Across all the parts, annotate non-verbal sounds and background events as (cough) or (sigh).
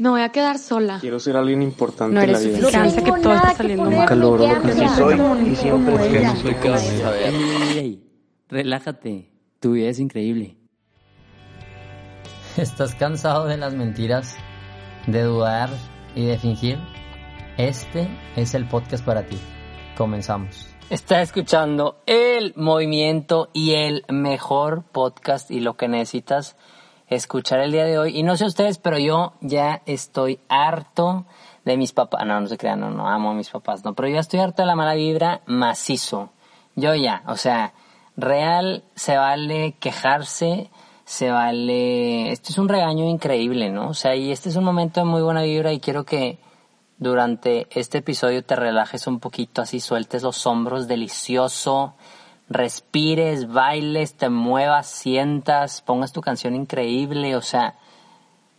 Me voy a quedar sola. Quiero ser alguien importante No en la eres vida. suficiente, que todo está saliendo mal. Nunca logro lo que Sí soy y siempre soy relájate. Tu vida es increíble. (laughs) ¿Estás cansado de las mentiras, de dudar y de fingir? Este es el podcast para ti. Comenzamos. Estás escuchando el movimiento y el mejor podcast y lo que necesitas escuchar el día de hoy. Y no sé ustedes, pero yo ya estoy harto de mis papás. No, no se crean, no, no amo a mis papás, no. Pero yo ya estoy harto de la mala vibra macizo. Yo ya, o sea, real se vale quejarse, se vale... Esto es un regaño increíble, ¿no? O sea, y este es un momento de muy buena vibra y quiero que durante este episodio te relajes un poquito, así sueltes los hombros, delicioso, respires, bailes, te muevas, sientas, pongas tu canción increíble, o sea,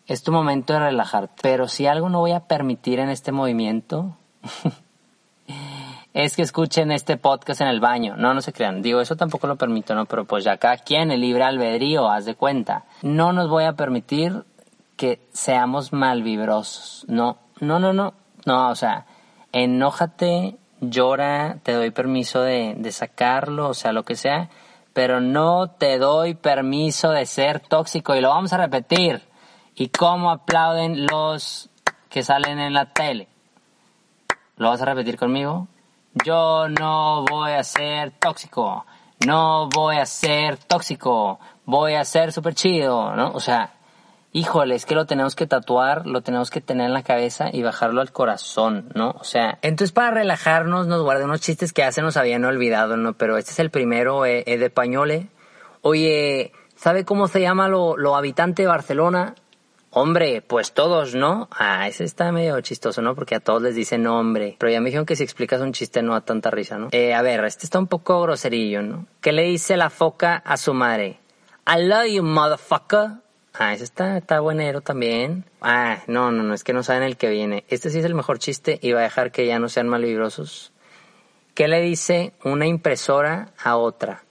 es tu momento de relajarte. Pero si algo no voy a permitir en este movimiento, (laughs) es que escuchen este podcast en el baño. No, no se crean. Digo, eso tampoco lo permito, ¿no? Pero pues ya cada quien, el libre albedrío, haz de cuenta. No nos voy a permitir que seamos malvibrosos. No, no, no, no. No, o sea, enójate, llora, te doy permiso de, de sacarlo, o sea, lo que sea, pero no te doy permiso de ser tóxico. Y lo vamos a repetir. ¿Y cómo aplauden los que salen en la tele? ¿Lo vas a repetir conmigo? Yo no voy a ser tóxico. No voy a ser tóxico. Voy a ser súper chido, ¿no? O sea, híjole, es que lo tenemos que tatuar, lo tenemos que tener en la cabeza y bajarlo al corazón, ¿no? O sea, entonces para relajarnos nos guardé unos chistes que ya se nos habían olvidado, ¿no? Pero este es el primero, eh, eh, de Pañole. Oye, ¿sabe cómo se llama lo, lo habitante de Barcelona? Hombre, pues todos, ¿no? Ah, ese está medio chistoso, ¿no? Porque a todos les dicen nombre. Pero ya me dijeron que si explicas un chiste no da tanta risa, ¿no? Eh, a ver, este está un poco groserillo, ¿no? ¿Qué le dice la foca a su madre? I love you, motherfucker. Ah, ese está, está buenero también. Ah, no, no, no, es que no saben el que viene. Este sí es el mejor chiste y va a dejar que ya no sean malvibrosos. ¿Qué le dice una impresora a otra?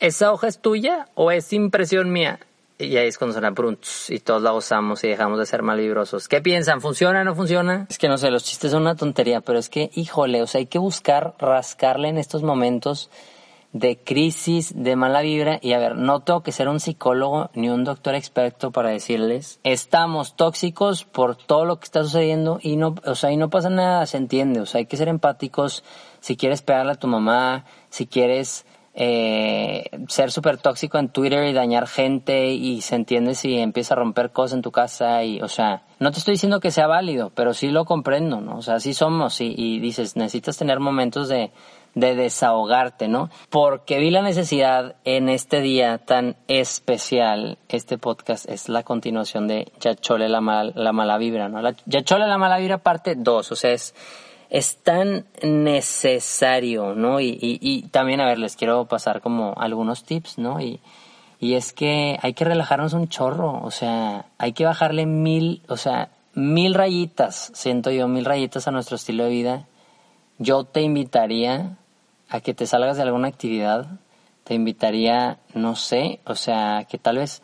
¿Esa hoja es tuya o es impresión mía? Y ahí es cuando suena brunch y todos la gozamos y dejamos de ser malvibrosos. ¿Qué piensan? ¿Funciona o no funciona? Es que no sé, los chistes son una tontería, pero es que, híjole, o sea, hay que buscar rascarle en estos momentos de crisis, de mala vibra. Y a ver, no tengo que ser un psicólogo ni un doctor experto para decirles, estamos tóxicos por todo lo que está sucediendo y no, o sea, y no pasa nada, se entiende. O sea, hay que ser empáticos si quieres pegarle a tu mamá, si quieres eh, ser súper tóxico en Twitter y dañar gente y se entiende si empieza a romper cosas en tu casa y, o sea, no te estoy diciendo que sea válido, pero sí lo comprendo, ¿no? O sea, sí somos y, y dices, necesitas tener momentos de, de desahogarte, ¿no? Porque vi la necesidad en este día tan especial, este podcast es la continuación de Yachole la, mal, la mala vibra, ¿no? La, Yachole la mala vibra parte 2, o sea, es es tan necesario, ¿no? Y, y, y, también, a ver, les quiero pasar como algunos tips, ¿no? Y, y es que hay que relajarnos un chorro, o sea, hay que bajarle mil, o sea, mil rayitas, siento yo, mil rayitas a nuestro estilo de vida. Yo te invitaría a que te salgas de alguna actividad, te invitaría, no sé, o sea, que tal vez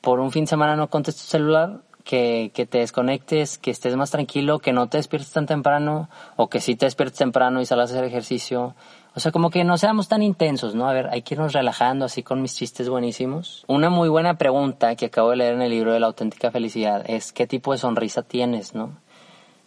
por un fin de semana no contestes tu celular, que, que, te desconectes, que estés más tranquilo, que no te despiertes tan temprano, o que sí te despiertes temprano y salgas a hacer ejercicio. O sea, como que no seamos tan intensos, ¿no? A ver, hay que irnos relajando así con mis chistes buenísimos. Una muy buena pregunta que acabo de leer en el libro de la auténtica felicidad es ¿qué tipo de sonrisa tienes, no?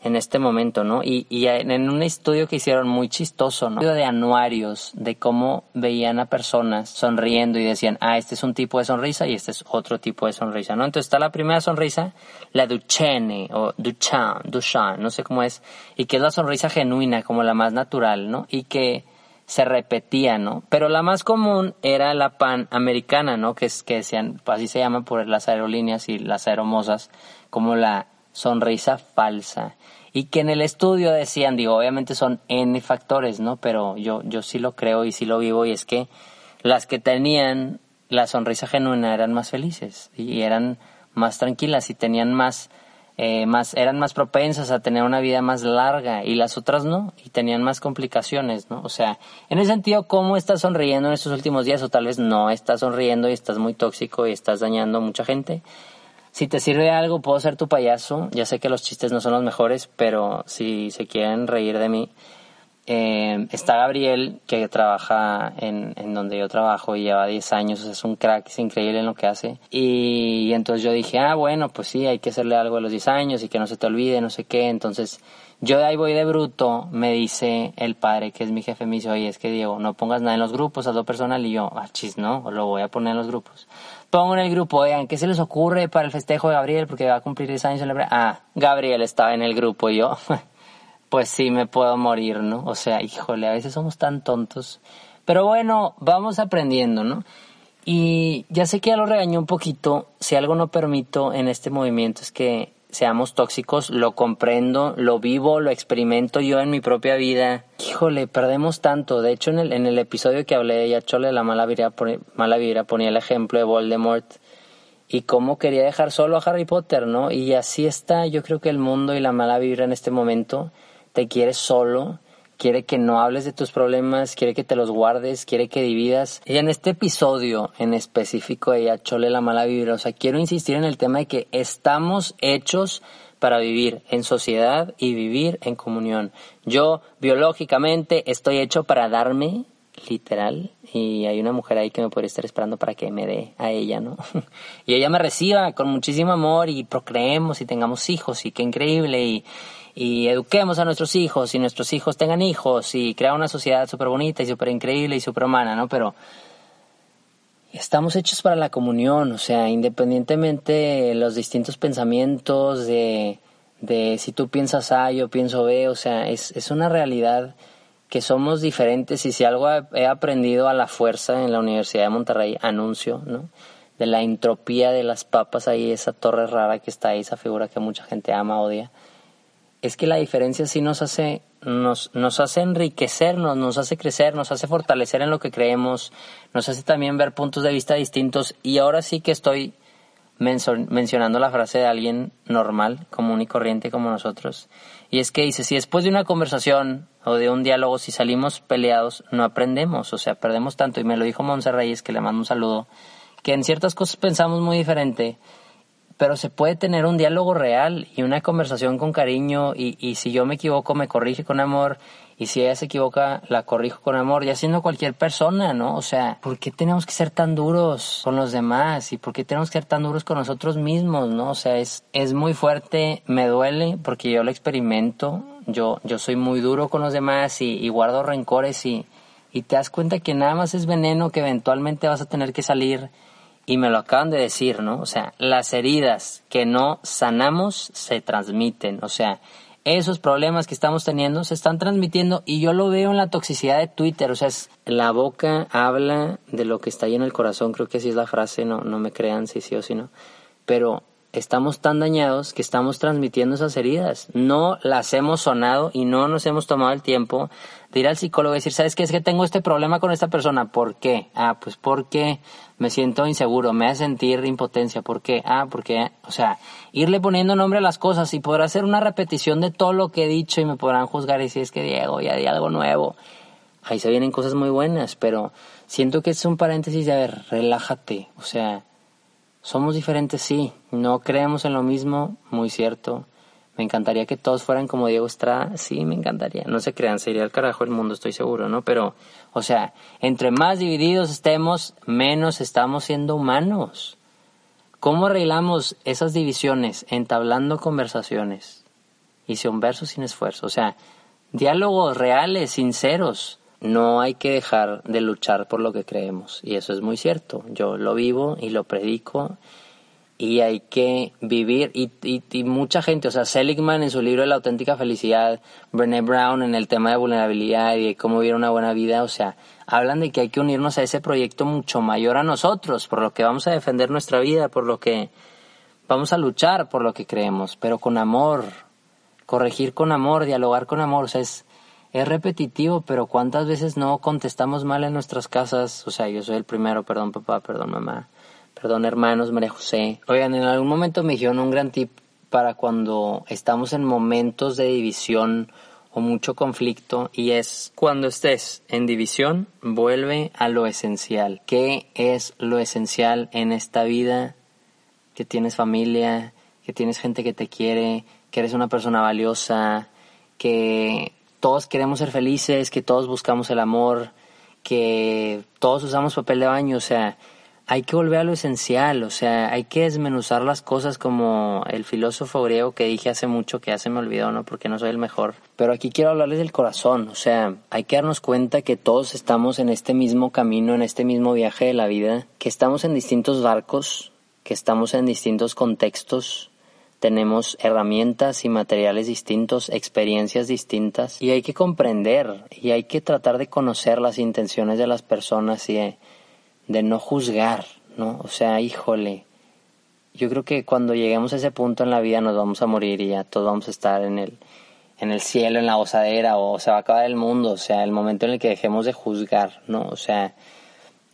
En este momento, ¿no? Y, y en un estudio que hicieron muy chistoso, ¿no? De anuarios, de cómo veían a personas sonriendo y decían, ah, este es un tipo de sonrisa y este es otro tipo de sonrisa, ¿no? Entonces está la primera sonrisa, la Duchenne o Duchamp, Duchamp, no sé cómo es, y que es la sonrisa genuina, como la más natural, ¿no? Y que se repetía, ¿no? Pero la más común era la panamericana, ¿no? Que es que decían, así se llama por las aerolíneas y las aeromosas, como la sonrisa falsa. Y que en el estudio decían, digo, obviamente son N factores, ¿no? Pero yo, yo sí lo creo y sí lo vivo y es que las que tenían la sonrisa genuina eran más felices y eran más tranquilas y tenían más, eh, más, eran más propensas a tener una vida más larga y las otras no y tenían más complicaciones, ¿no? O sea, en ese sentido, ¿cómo estás sonriendo en estos últimos días o tal vez no estás sonriendo y estás muy tóxico y estás dañando a mucha gente? Si te sirve algo, puedo ser tu payaso. Ya sé que los chistes no son los mejores, pero si se quieren reír de mí, eh, está Gabriel, que trabaja en, en, donde yo trabajo y lleva 10 años, es un crack, es increíble en lo que hace. Y, entonces yo dije, ah, bueno, pues sí, hay que hacerle algo a los 10 años y que no se te olvide, no sé qué. Entonces yo de ahí voy de bruto, me dice el padre, que es mi jefe, me dice, oye, es que Diego, no pongas nada en los grupos, hazlo personal. Y yo, ah, chis, no, lo voy a poner en los grupos. Pongo en el grupo, oigan, ¿qué se les ocurre para el festejo de Gabriel? Porque va a cumplir 10 años en la... Ah, Gabriel estaba en el grupo y yo... (laughs) pues sí me puedo morir, ¿no? O sea, híjole, a veces somos tan tontos. Pero bueno, vamos aprendiendo, ¿no? Y ya sé que ya lo regañó un poquito, si algo no permito en este movimiento es que seamos tóxicos, lo comprendo, lo vivo, lo experimento yo en mi propia vida. Híjole, perdemos tanto. De hecho, en el, en el episodio que hablé de Yachole, la mala vibra, mala vibra ponía el ejemplo de Voldemort y cómo quería dejar solo a Harry Potter, ¿no? Y así está, yo creo que el mundo y la mala vibra en este momento te quiere solo, quiere que no hables de tus problemas, quiere que te los guardes, quiere que dividas. Y en este episodio en específico ella Chole la mala vibra, o sea, quiero insistir en el tema de que estamos hechos para vivir en sociedad y vivir en comunión. Yo biológicamente estoy hecho para darme, literal, y hay una mujer ahí que me podría estar esperando para que me dé a ella, ¿no? (laughs) y ella me reciba con muchísimo amor y procreemos y tengamos hijos y qué increíble y y eduquemos a nuestros hijos y nuestros hijos tengan hijos y crear una sociedad súper bonita y súper increíble y súper humana, ¿no? Pero estamos hechos para la comunión, o sea, independientemente de los distintos pensamientos, de, de si tú piensas A, yo pienso B, o sea, es, es una realidad que somos diferentes y si algo he aprendido a la fuerza en la Universidad de Monterrey, anuncio, ¿no? De la entropía de las papas ahí, esa torre rara que está ahí, esa figura que mucha gente ama, odia es que la diferencia sí nos hace, nos, nos hace enriquecernos, nos hace crecer, nos hace fortalecer en lo que creemos, nos hace también ver puntos de vista distintos. Y ahora sí que estoy mencionando la frase de alguien normal, común y corriente como nosotros. Y es que dice, si después de una conversación o de un diálogo, si salimos peleados, no aprendemos, o sea, perdemos tanto. Y me lo dijo Monse Reyes, que le mando un saludo, que en ciertas cosas pensamos muy diferente pero se puede tener un diálogo real y una conversación con cariño y, y, si yo me equivoco me corrige con amor y si ella se equivoca la corrijo con amor, ya siendo cualquier persona, ¿no? O sea, ¿por qué tenemos que ser tan duros con los demás y por qué tenemos que ser tan duros con nosotros mismos, ¿no? O sea, es, es muy fuerte, me duele porque yo lo experimento, yo, yo soy muy duro con los demás y, y guardo rencores y, y te das cuenta que nada más es veneno que eventualmente vas a tener que salir y me lo acaban de decir, ¿no? O sea, las heridas que no sanamos se transmiten, o sea, esos problemas que estamos teniendo se están transmitiendo y yo lo veo en la toxicidad de Twitter, o sea, es, la boca habla de lo que está ahí en el corazón, creo que así es la frase, no, no me crean si sí o si no, pero estamos tan dañados que estamos transmitiendo esas heridas. No las hemos sonado y no nos hemos tomado el tiempo de ir al psicólogo y decir, ¿sabes qué? Es que tengo este problema con esta persona. ¿Por qué? Ah, pues porque me siento inseguro, me hace sentir impotencia. ¿Por qué? Ah, porque, o sea, irle poniendo nombre a las cosas y podrá hacer una repetición de todo lo que he dicho y me podrán juzgar y decir, es que Diego, ya di algo nuevo. Ahí se vienen cosas muy buenas, pero siento que es un paréntesis de, a ver, relájate. O sea, somos diferentes, sí. No creemos en lo mismo, muy cierto. Me encantaría que todos fueran como Diego Estrada, sí, me encantaría. No se crean, sería el carajo el mundo, estoy seguro, ¿no? Pero, o sea, entre más divididos estemos, menos estamos siendo humanos. ¿Cómo arreglamos esas divisiones? Entablando conversaciones. Hice un verso sin esfuerzo. O sea, diálogos reales, sinceros no hay que dejar de luchar por lo que creemos. Y eso es muy cierto. Yo lo vivo y lo predico y hay que vivir. Y, y, mucha gente, o sea, Seligman en su libro de la auténtica felicidad, Brené Brown en el tema de vulnerabilidad y de cómo vivir una buena vida, o sea, hablan de que hay que unirnos a ese proyecto mucho mayor a nosotros, por lo que vamos a defender nuestra vida, por lo que vamos a luchar por lo que creemos, pero con amor, corregir con amor, dialogar con amor, o sea, es es repetitivo, pero ¿cuántas veces no contestamos mal en nuestras casas? O sea, yo soy el primero, perdón papá, perdón mamá, perdón hermanos, María José. Oigan, en algún momento me dijeron un gran tip para cuando estamos en momentos de división o mucho conflicto y es cuando estés en división, vuelve a lo esencial. ¿Qué es lo esencial en esta vida? que tienes familia, que tienes gente que te quiere, que eres una persona valiosa, que todos queremos ser felices, que todos buscamos el amor, que todos usamos papel de baño, o sea, hay que volver a lo esencial, o sea, hay que desmenuzar las cosas como el filósofo griego que dije hace mucho que ya se me olvidó, ¿no? Porque no soy el mejor. Pero aquí quiero hablarles del corazón, o sea, hay que darnos cuenta que todos estamos en este mismo camino, en este mismo viaje de la vida, que estamos en distintos barcos, que estamos en distintos contextos, tenemos herramientas y materiales distintos, experiencias distintas y hay que comprender y hay que tratar de conocer las intenciones de las personas y de, no juzgar, ¿no? O sea, híjole, yo creo que cuando lleguemos a ese punto en la vida nos vamos a morir y ya todos vamos a estar en el, en el cielo, en la osadera o se va a acabar el mundo, o sea, el momento en el que dejemos de juzgar, ¿no? O sea,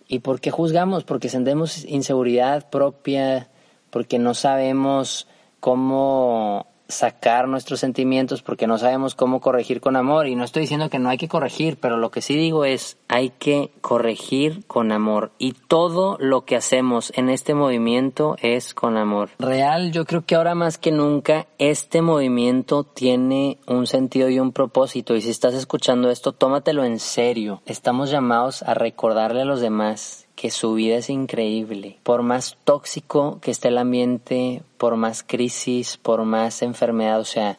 ¿y por qué juzgamos? Porque sentimos inseguridad propia, porque no sabemos cómo sacar nuestros sentimientos porque no sabemos cómo corregir con amor y no estoy diciendo que no hay que corregir, pero lo que sí digo es hay que corregir con amor y todo lo que hacemos en este movimiento es con amor. Real, yo creo que ahora más que nunca este movimiento tiene un sentido y un propósito y si estás escuchando esto, tómatelo en serio. Estamos llamados a recordarle a los demás que su vida es increíble. Por más tóxico que esté el ambiente, por más crisis, por más enfermedad, o sea,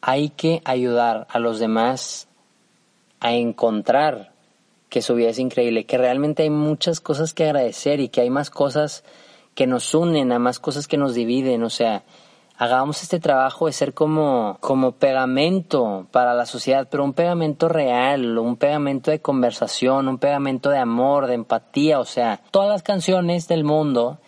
hay que ayudar a los demás a encontrar que su vida es increíble, que realmente hay muchas cosas que agradecer y que hay más cosas que nos unen, a más cosas que nos dividen, o sea, hagamos este trabajo de ser como, como pegamento para la sociedad, pero un pegamento real, un pegamento de conversación, un pegamento de amor, de empatía, o sea, todas las canciones del mundo,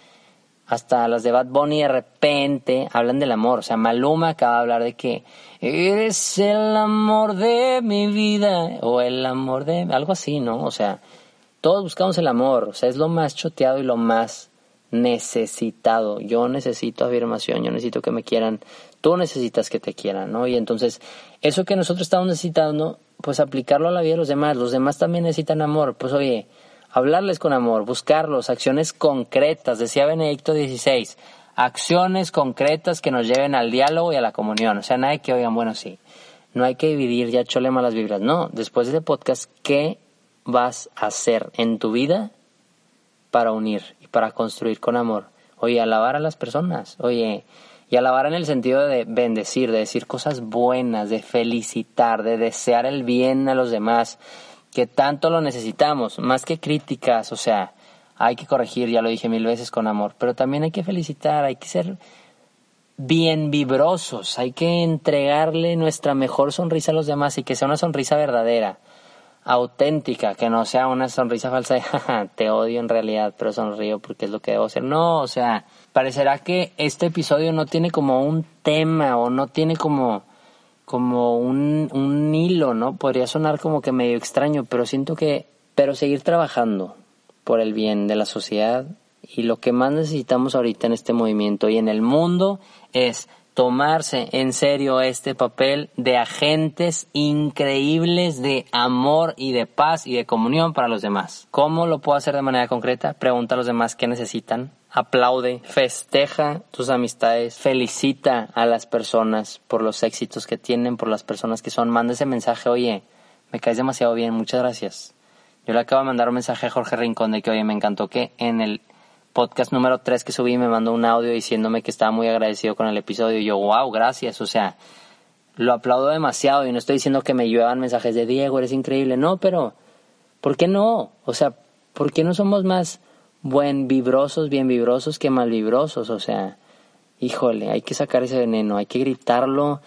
hasta las de Bad Bunny de repente hablan del amor, o sea, Maluma acaba de hablar de que eres el amor de mi vida, o el amor de, algo así, ¿no? O sea, todos buscamos el amor, o sea, es lo más choteado y lo más necesitado. Yo necesito afirmación, yo necesito que me quieran, tú necesitas que te quieran, ¿no? Y entonces, eso que nosotros estamos necesitando, pues aplicarlo a la vida de los demás. Los demás también necesitan amor. Pues oye, hablarles con amor, buscarlos, acciones concretas, decía Benedicto XVI, acciones concretas que nos lleven al diálogo y a la comunión. O sea, nada que oigan, bueno, sí, no hay que dividir, ya chole malas vibras. No, después de este podcast, ¿qué vas a hacer en tu vida para unir? para construir con amor. Oye, alabar a las personas, oye, y alabar en el sentido de bendecir, de decir cosas buenas, de felicitar, de desear el bien a los demás, que tanto lo necesitamos, más que críticas, o sea, hay que corregir, ya lo dije mil veces con amor, pero también hay que felicitar, hay que ser bien vibrosos, hay que entregarle nuestra mejor sonrisa a los demás y que sea una sonrisa verdadera auténtica, que no sea una sonrisa falsa de (laughs) te odio en realidad, pero sonrío porque es lo que debo hacer. No, o sea, parecerá que este episodio no tiene como un tema o no tiene como como un, un hilo, ¿no? Podría sonar como que medio extraño, pero siento que, pero seguir trabajando por el bien de la sociedad y lo que más necesitamos ahorita en este movimiento y en el mundo es tomarse en serio este papel de agentes increíbles de amor y de paz y de comunión para los demás. ¿Cómo lo puedo hacer de manera concreta? Pregunta a los demás qué necesitan. Aplaude, festeja tus amistades, felicita a las personas por los éxitos que tienen, por las personas que son. Manda ese mensaje, oye, me caes demasiado bien, muchas gracias. Yo le acabo de mandar un mensaje a Jorge Rincón de que, oye, me encantó que en el podcast número 3 que subí me mandó un audio diciéndome que estaba muy agradecido con el episodio. Y yo, wow, gracias. O sea, lo aplaudo demasiado y no estoy diciendo que me lluevan mensajes de Diego, eres increíble. No, pero ¿por qué no? O sea, ¿por qué no somos más buen vibrosos, bien vibrosos que mal vibrosos? O sea, híjole, hay que sacar ese veneno, hay que gritarlo,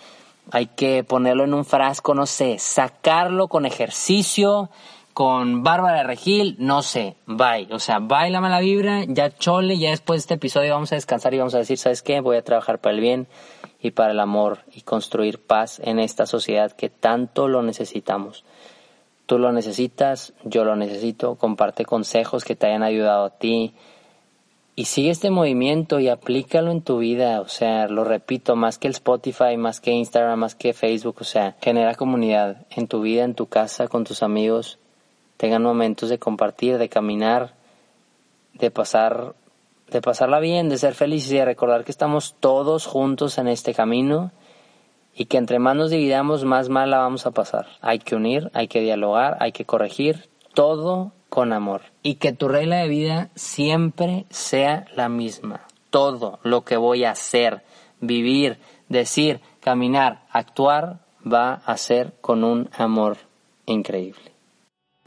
hay que ponerlo en un frasco, no sé, sacarlo con ejercicio con Bárbara Regil, no sé, bye. O sea, bye la mala vibra, ya chole, ya después de este episodio vamos a descansar y vamos a decir, ¿sabes qué? Voy a trabajar para el bien y para el amor y construir paz en esta sociedad que tanto lo necesitamos. Tú lo necesitas, yo lo necesito, comparte consejos que te hayan ayudado a ti y sigue este movimiento y aplícalo en tu vida, o sea, lo repito, más que el Spotify, más que Instagram, más que Facebook, o sea, genera comunidad en tu vida, en tu casa, con tus amigos tengan momentos de compartir, de caminar, de pasar de pasarla bien, de ser felices y de recordar que estamos todos juntos en este camino y que entre más nos dividamos, más mal la vamos a pasar. Hay que unir, hay que dialogar, hay que corregir, todo con amor. Y que tu regla de vida siempre sea la misma. Todo lo que voy a hacer, vivir, decir, caminar, actuar, va a ser con un amor increíble.